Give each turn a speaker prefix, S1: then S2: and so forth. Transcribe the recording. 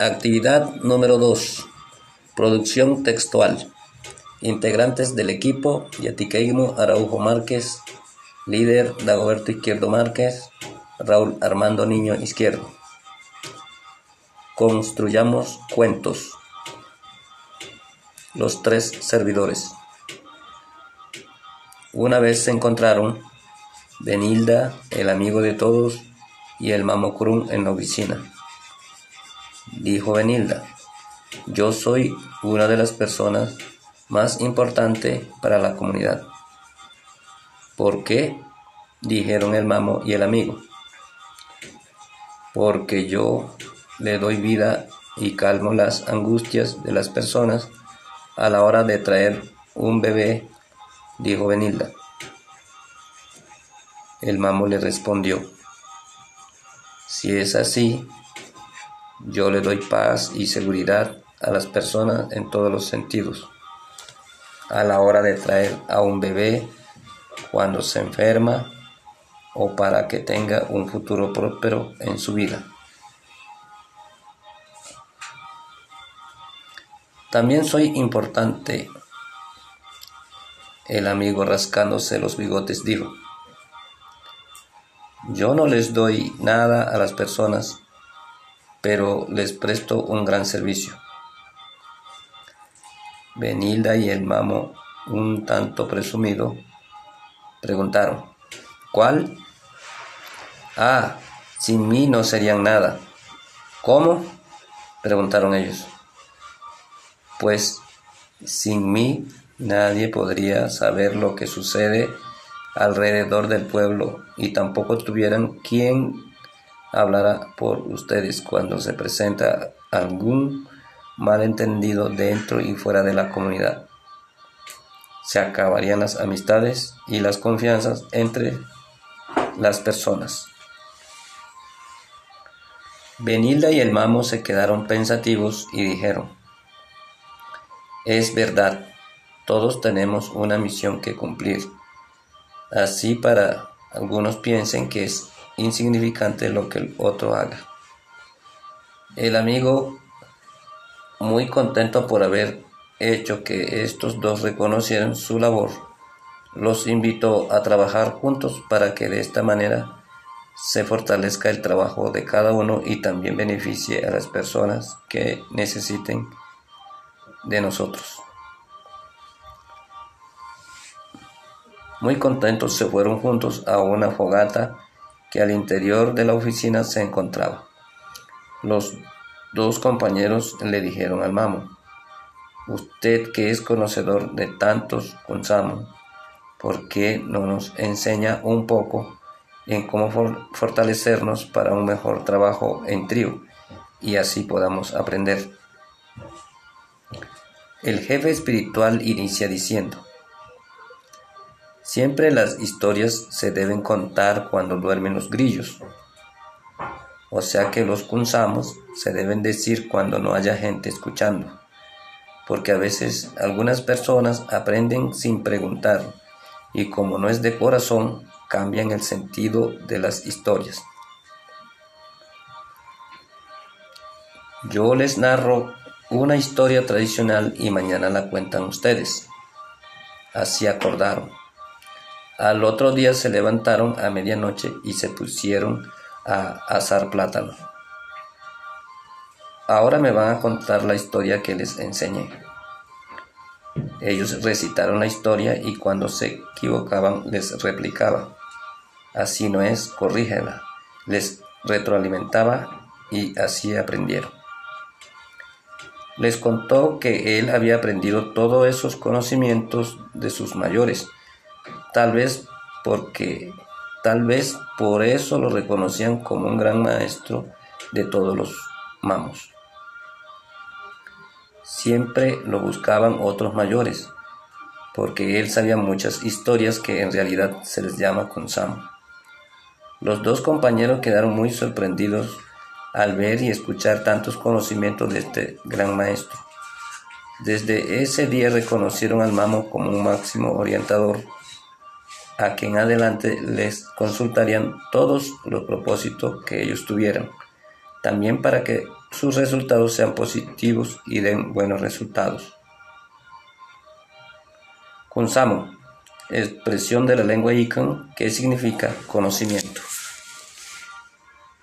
S1: Actividad número 2. Producción textual. Integrantes del equipo: Yatiqueimo Araujo Márquez, líder Dagoberto Izquierdo Márquez, Raúl Armando Niño Izquierdo. Construyamos cuentos. Los tres servidores. Una vez se encontraron Benilda, el amigo de todos, y el Mamocrum en la oficina. Dijo Benilda, yo soy una de las personas más importantes para la comunidad. ¿Por qué? dijeron el mamo y el amigo. Porque yo le doy vida y calmo las angustias de las personas a la hora de traer un bebé, dijo Benilda. El mamo le respondió, si es así, yo le doy paz y seguridad a las personas en todos los sentidos. A la hora de traer a un bebé, cuando se enferma o para que tenga un futuro próspero en su vida. También soy importante. El amigo rascándose los bigotes dijo, yo no les doy nada a las personas, pero les presto un gran servicio. Benilda y el mamo, un tanto presumido, preguntaron, ¿cuál? Ah, sin mí no serían nada. ¿Cómo? preguntaron ellos. Pues sin mí nadie podría saber lo que sucede alrededor del pueblo y tampoco tuvieran quien hablara por ustedes cuando se presenta algún malentendido dentro y fuera de la comunidad. Se acabarían las amistades y las confianzas entre las personas. Benilda y el mamo se quedaron pensativos y dijeron, es verdad, todos tenemos una misión que cumplir. Así para algunos piensen que es insignificante lo que el otro haga. El amigo, muy contento por haber hecho que estos dos reconocieran su labor, los invitó a trabajar juntos para que de esta manera se fortalezca el trabajo de cada uno y también beneficie a las personas que necesiten de nosotros. Muy contentos se fueron juntos a una fogata que al interior de la oficina se encontraba. Los dos compañeros le dijeron al mamo, usted que es conocedor de tantos consamos, ¿por qué no nos enseña un poco en cómo fortalecernos para un mejor trabajo en trío y así podamos aprender? El jefe espiritual inicia diciendo, Siempre las historias se deben contar cuando duermen los grillos. O sea que los kunzamos se deben decir cuando no haya gente escuchando. Porque a veces algunas personas aprenden sin preguntar y como no es de corazón, cambian el sentido de las historias. Yo les narro una historia tradicional y mañana la cuentan ustedes. Así acordaron. Al otro día se levantaron a medianoche y se pusieron a asar plátano. Ahora me van a contar la historia que les enseñé. Ellos recitaron la historia y cuando se equivocaban les replicaba. Así no es, corrígela. Les retroalimentaba y así aprendieron. Les contó que él había aprendido todos esos conocimientos de sus mayores, tal vez porque tal vez por eso lo reconocían como un gran maestro de todos los mamos. Siempre lo buscaban otros mayores, porque él sabía muchas historias que en realidad se les llama Sam. Los dos compañeros quedaron muy sorprendidos al ver y escuchar tantos conocimientos de este gran maestro. Desde ese día reconocieron al Mamo como un máximo orientador, a quien adelante les consultarían todos los propósitos que ellos tuvieran, también para que sus resultados sean positivos y den buenos resultados. Consamo, expresión de la lengua Ican que significa conocimiento.